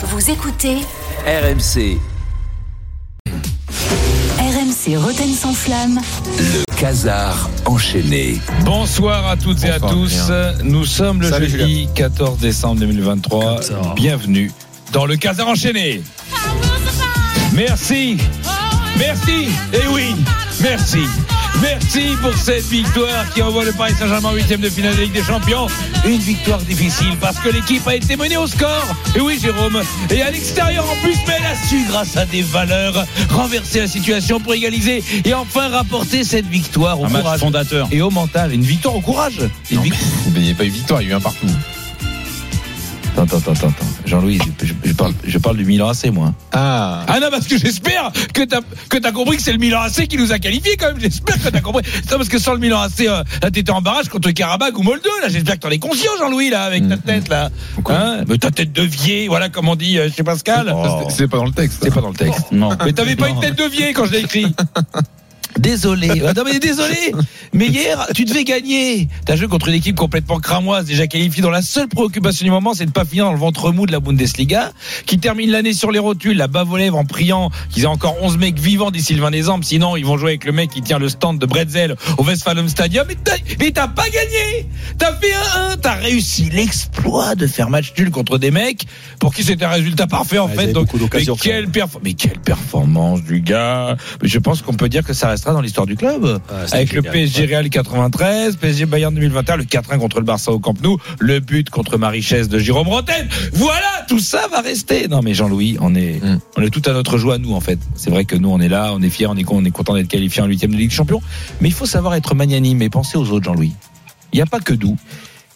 Vous écoutez RMC, RMC Roten sans flamme. le casar enchaîné. Bonsoir à toutes et à tous. Nous sommes le Salut, jeudi 14 décembre 2023. Bienvenue dans le Casar enchaîné. Merci. Merci. Et oui, merci. Merci pour cette victoire qui envoie le Paris Saint-Germain en huitième de finale de Ligue des Champions. Une victoire difficile parce que l'équipe a été menée au score. Et oui, Jérôme. Et à l'extérieur en plus, mais elle a su, grâce à des valeurs, renverser la situation pour égaliser et enfin rapporter cette victoire au Un courage fondateur. et au mental. Une victoire au courage. Une Non, vic- mais il n'y a pas eu victoire, il y a eu un partout. Attends, attends, attends, attends. Jean-Louis, je, parle, je parle du Milan AC, moi. Ah, Ah non, parce que j'espère que t'as que compris que c'est le Milan AC qui nous a qualifiés quand même. J'espère que t'as compris. Non, parce que sans le Milan AC, euh, là t'étais en barrage contre Karabakh ou Moldo. Là, j'espère que t'en es conscient, Jean-Louis, là, avec ta tête là. Hein? Mais ta tête de vieille, voilà comme on dit euh, chez Pascal. c'est pas dans le texte. C'est pas dans le texte. Non. Mais t'avais pas une tête de vieille quand je l'ai écrit. Désolé. Ah Non mais désolé. Mais hier, tu devais gagner. T'as joué contre une équipe complètement cramoise, déjà qualifiée. Dont la seule préoccupation du moment, c'est de pas finir dans le ventre mou de la Bundesliga, qui termine l'année sur les rotules, la bave en priant qu'ils aient encore 11 mecs vivants d'ici le 20 décembre. Sinon, ils vont jouer avec le mec qui tient le stand de Bretzel au Westfalen Stadium. Mais t'as, pas gagné. T'as fait un 1 T'as réussi l'exploit de faire match nul contre des mecs pour qui c'était un résultat parfait en Ouais, fait. Donc, mais quelle perf- mais quelle performance du gars. Mais je pense qu'on peut dire que ça restera dans l'histoire du club. Ah, Avec le. PSG Real 93, PSG Bayern 2021, le 4-1 contre le Barça au Camp Nou, le but contre Marichès de Jérôme Roten. Voilà, tout ça va rester. Non mais Jean-Louis, on est Mm. on est tout à notre joie nous en fait. C'est vrai que nous on est là, on est fiers, on est on est content d'être qualifié en huitième de Ligue des Champions, mais il faut savoir être magnanime et penser aux autres Jean-Louis. Il n'y a pas que nous.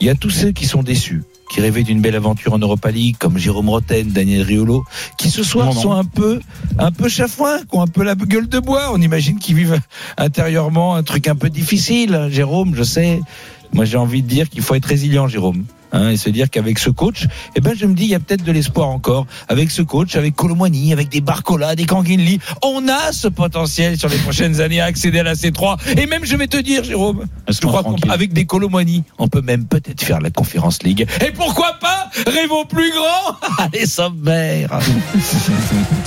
Il y a tous ceux qui sont déçus, qui rêvaient d'une belle aventure en Europa League, comme Jérôme Roten, Daniel Riolo, qui ce soir Non, non. sont un peu, un peu chafouins, qui ont un peu la gueule de bois. On imagine qu'ils vivent intérieurement un truc un peu difficile. Jérôme, je sais. Moi, j'ai envie de dire qu'il faut être résilient, Jérôme. Hein, et se dire qu'avec ce coach, eh ben, je me dis, il y a peut-être de l'espoir encore. Avec ce coach, avec Colomwani, avec des Barcola, des Kanginli, on a ce potentiel sur les prochaines années à accéder à la C3. Et même, je vais te dire, Jérôme, je crois qu'avec des Colomwani, on peut même peut-être faire la Conférence League. Et pourquoi pas Rêvons plus grand? Allez, sommaire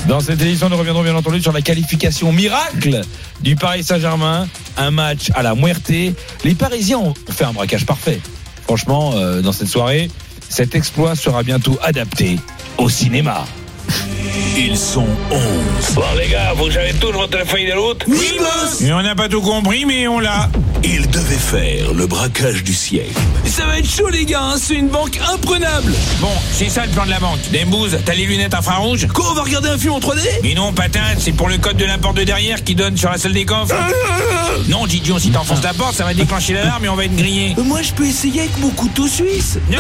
Dans cette édition, nous reviendrons bien entendu sur la qualification miracle du Paris Saint-Germain. Un match à la muerte. Les Parisiens ont fait un braquage parfait. Franchement, euh, dans cette soirée, cet exploit sera bientôt adapté au cinéma. Ils sont 11. Bon les gars, vous avez tous votre feuille de route Oui, boss Et on n'a pas tout compris, mais on l'a. Ils devaient faire le braquage du siècle. Ça va être chaud les gars, hein, c'est une banque imprenable Bon, c'est ça le plan de la banque. Dembouze, t'as les lunettes infrarouges? Quoi, on va regarder un film en 3D Mais non, patin, c'est pour le code de la porte de derrière qui donne sur la salle des coffres. non, Didion, si t'enfonces la porte, ça va déclencher l'alarme et on va être grillé. Moi, je peux essayer avec mon couteau suisse. Non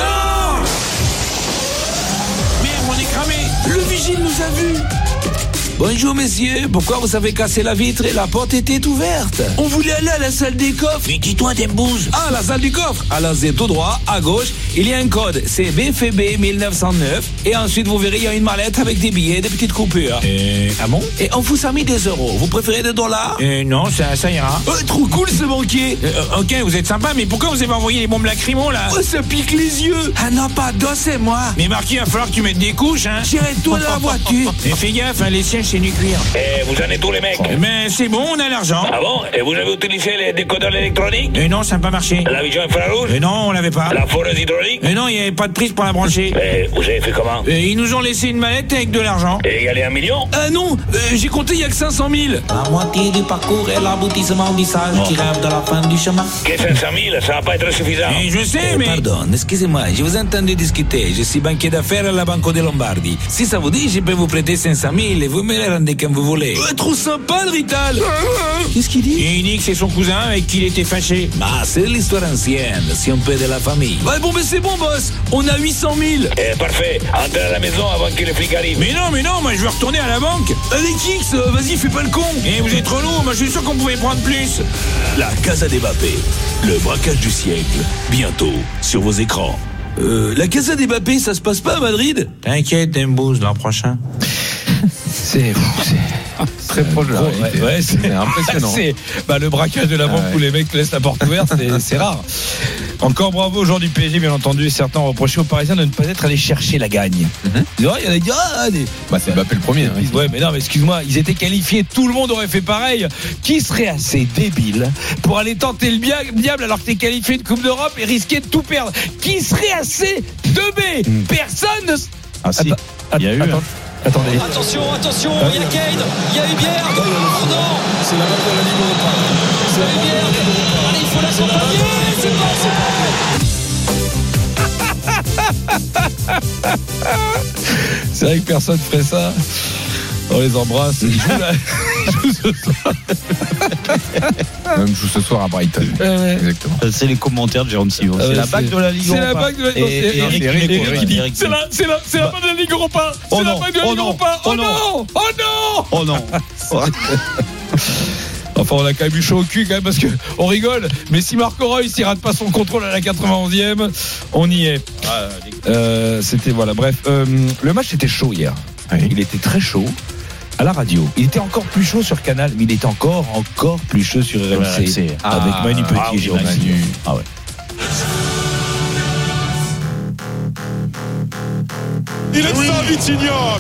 Le vigile nous a vus. Bonjour, messieurs. Pourquoi vous avez cassé la vitre et la porte était ouverte? On voulait aller à la salle des coffres. Mais dis-toi, Dembouze Ah, la salle du coffre. Alors, c'est tout droit, à gauche, il y a un code, c'est BFB 1909, et ensuite vous verrez, il y a une mallette avec des billets, des petites coupures. Euh, ah bon? Et on vous a mis des euros. Vous préférez des dollars? Euh, non, ça, ça ira. Oh, Trop cool ce banquier. Euh, ok, vous êtes sympa, mais pourquoi vous avez envoyé les bombes lacrymo là? Oh, ça pique les yeux. Ah non, pas dos, c'est moi. Mais Marquis, il va falloir que tu mettes des couches, hein. J'irai toi dans la voiture. Et fais gaffe, hein, les sièges c'est nucléaire. Eh, vous en êtes tous les mecs Mais c'est bon, on a l'argent. Ah bon Et vous avez utilisé les décodeurs électroniques Et non, ça n'a pas marché. La vision infrarouge Et non, on l'avait pas. La foreuse hydraulique Et non, il n'y avait pas de prise pour la brancher. Eh, vous avez fait comment Et ils nous ont laissé une mallette avec de l'argent. Et il y allait un million Ah non euh, J'ai compté, il y a que 500 000 La moitié du parcours est l'aboutissement du sage qui rêve de la fin du chemin. Que 500 000, ça va pas être suffisant Et je sais, Eh, mais. Pardon, excusez-moi, je vous ai entendu discuter. Je suis banquier d'affaires à la Banco de Lombardie. Si ça vous dit, je peux vous prêter 500 000 et vous me rendez quand vous voulez. trop sympa le Rital Qu'est-ce qu'il dit Et il dit que c'est son cousin avec qui il était fâché. Bah, c'est l'histoire ancienne, si on peut de la famille. Ouais, bon, mais c'est bon, boss On a 800 000 Eh, parfait Entrez à la maison avant que les flics arrivent Mais non, mais non, moi je veux retourner à la banque. Avec X, euh, vas-y, fais pas le con Et vous êtes relou, moi je suis sûr qu'on pouvait prendre plus. La Casa des Mbappé, le braquage du siècle, bientôt sur vos écrans. Euh, la Casa des Mbappé, ça se passe pas à Madrid? T'inquiète, Dembouze, l'an prochain. C'est c'est très proche de la réalité. Ouais, c'est impressionnant. c'est- bah, le braquage de la banque Ah ouais. où les mecs laissent la porte ouverte, c'est- rare. Encore bravo au joueur du PSG, bien entendu. Certains ont reproché aux Parisiens de ne pas être allés chercher la gagne. Mhm. Il y en a dit, ah, Bah, c'est Mbappé le premier. hein. Ouais, mais non, mais excuse-moi, ils étaient qualifiés, tout le monde aurait fait pareil. Qui serait assez débile pour aller tenter le diable alors que t'es qualifié de Coupe d'Europe et risquer de tout perdre? Qui serait assez teubé? Personne ne. Ah si. Attends, Il y a eu, attends, Attendez. Attention, attention, il y a Kane, il y a Hubert. Oh non C'est la balle de la Ligue Europa. C'est la. Allez, il faut l'accompagner C'est pas, c'est C'est vrai que personne ferait ça. On les embrasse. Ils jouent là. Ils jouent ce soir. Même joue ce soir à Brighton. Ouais, ouais. Exactement. C'est les commentaires de Jérôme Sillon. Ah c'est la bague de la Ligue C'est la Europa. bague de la qui dit, Eric C'est la, c'est la, c'est la bague de la Ligue Europa. C'est Oh la bague de la oh Ligue non, Europa. Oh oh non, oh non. Oh non. Enfin, on a quand même eu chaud au cul quand même parce que on rigole. Mais si Marco Reus il rate pas son contrôle à la 91e, on y est. Euh, c'était voilà. Bref, euh, le match était chaud hier. Il était très chaud. À la radio, il était encore plus chaud sur Canal, mais il était encore encore plus chaud sur RMC, RMC. avec Ah, Manu Petit ah et oui, Manu. Ah ouais. Il est ça, Vitinha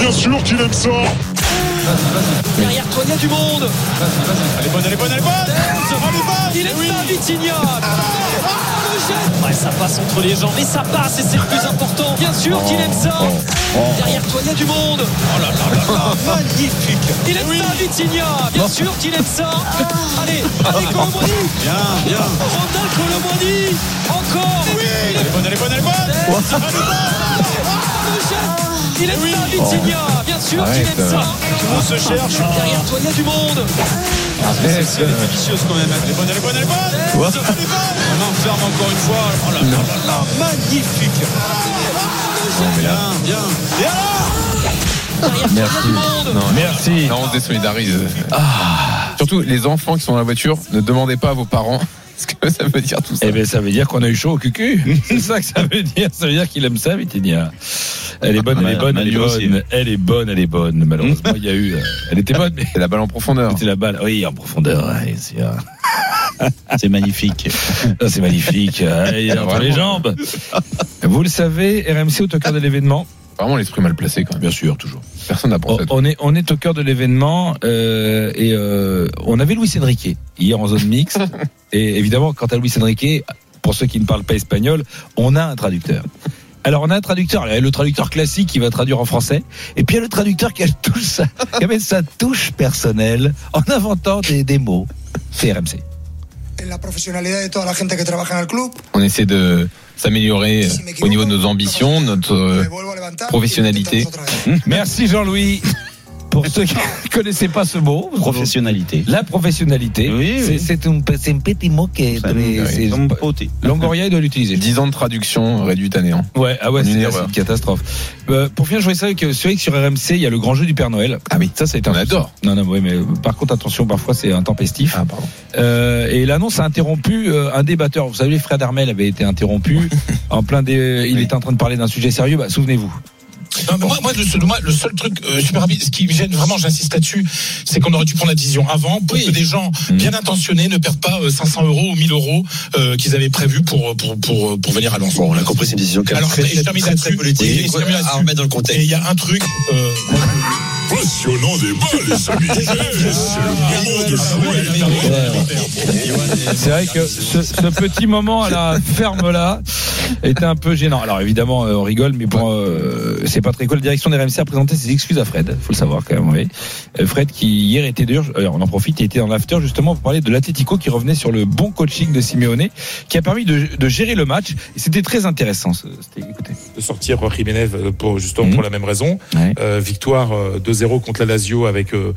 Bien sûr qu'il aime ça Derrière toi, il y a du monde. Elle est bonne, elle est bonne, elle est bonne. Il est ça, Vitinha. Le jet Ouais, ça passe entre les jambes, mais ça passe et c'est le plus important. Bien sûr qu'il aime ça. Derrière toi, il y a du monde. Oh là là là là. Magnifique. Il aime ça, Vitinha. Bien sûr qu'il aime ça. Allez, allez, Colomboigny Bien, bien. Ronald Colomboigny Encore. Oui. Elle est bonne, elle est bonne, elle est bonne. Jet Il aime ça, Vitinha. Bien sûr Arrête. aime ça On se cherche Derrière toi, il y a du monde C'est vicieuse quand même Elle est bonne, elle est bonne, elle est bonne Elle est bonne On enferme encore une fois Oh là là là là Magnifique Bien, bien Et alors monde Non, Merci. Non, on se désolidarise. Surtout, les enfants qui sont dans la voiture, ne demandez pas à vos parents ce que ça veut dire tout ça. Eh bien, ça veut dire qu'on a eu chaud au cucu. C'est ça que ça veut dire. Ça veut dire qu'il aime ça, Vitinia. Elle est bonne, elle est bonne, elle est bonne. Elle est bonne, elle est bonne. Malheureusement, il y a eu. euh, Elle était bonne, mais C'est la balle en profondeur. c'était la balle. Oui, en profondeur. c'est euh, C'est magnifique. ah, c'est magnifique. euh, entre les jambes. Vous le savez, RMC est au cœur de l'événement. Vraiment l'esprit mal placé quand même. Bien sûr, toujours. Personne n'a pensé on est, on est au cœur de l'événement euh, et euh, on avait Luis Enrique hier en zone mixte. et évidemment, quant à Luis Enrique, pour ceux qui ne parlent pas espagnol, on a un traducteur. Alors on a un traducteur, le traducteur classique qui va traduire en français, et puis il y a le traducteur qui a tout ça, qui avait sa touche personnelle en inventant des, des mots. C'est RMC. en la profesionalidad de toda la gente que trabaja en el club. On essaie de s'améliorer au niveau de nos ambitions, notre professionnalité. Merci Jean-Louis. Pour ceux qui ne connaissaient pas ce mot, Professionnalité. la professionnalité, Oui, c'est oui. c'est un, un petit mot qui est poté. Longoria il doit l'utiliser. 10 ans de traduction réduite à néant. Ouais, ah ouais, Une c'est erreur. c'est une catastrophe. Euh, pour finir, je voulais savoir que c'est vrai que sur RMC, il y a le grand jeu du Père Noël. Ah oui, Ça, ça a été on un adore. Non, non, oui, mais par contre, attention, parfois c'est intempestif. Ah, pardon. Euh, et l'annonce a interrompu euh, un débatteur. Vous savez, les frères d'Armel avaient été interrompus en plein des. Il était en train de parler d'un sujet sérieux. Bah, souvenez-vous. Non, mais moi, moi, le, seul, moi, le seul truc euh, super rapide, ce qui me gêne vraiment, j'insiste là-dessus, c'est qu'on aurait dû prendre la décision avant pour que des gens Mm. bien intentionnés ne perdent pas euh, 500 euros ou 1000 euros euh, qu'ils avaient prévus pour, pour, pour, pour venir à Lens. Bon, on a compris, c'est une décision qui Alors, très, et je termine très, très là-dessus. politique. Et à remettre dans le Et contexte. il y a un truc. Euh, Passionnant débat, les amis C'est le moment de jouer C'est vrai que ce, ce petit moment à la ferme là était un peu gênant. Alors évidemment, euh, on rigole, mais bon, euh, c'est pas très cool. La direction des RMC a présenté ses excuses à Fred. Faut le savoir quand même. Oui. Euh, Fred qui hier était d'ailleurs, alors on en profite, il était dans l'after justement pour parler de l'Atletico qui revenait sur le bon coaching de Simeone, qui a permis de, de gérer le match. C'était très intéressant. écoutez. de sortir Jiménez euh, pour justement Mhm. pour la même raison. Ouais. Euh, victoire euh, 2-0 contre la Lazio avec euh,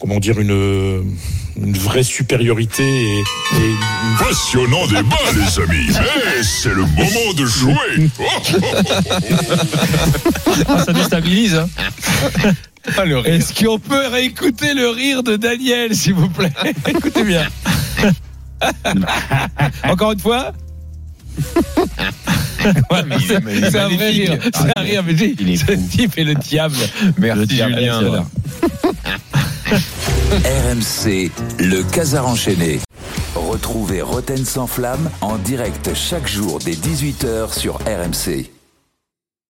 comment dire une une vraie supériorité et, et une- Passionnant débat, les amis Mais c'est le moment de jouer ça déstabilise. Hein. Ah, le rire. Est-ce qu'on peut réécouter le rire de Daniel, s'il vous plaît? Écoutez bien. Encore une fois? C'est un vrai rire. C'est un rire, mais ce type est le diable. Merci Le diable, Julien. RMC, le casar enchaîné. Retrouvez Roten sans flamme en direct chaque jour dès 18h sur RMC.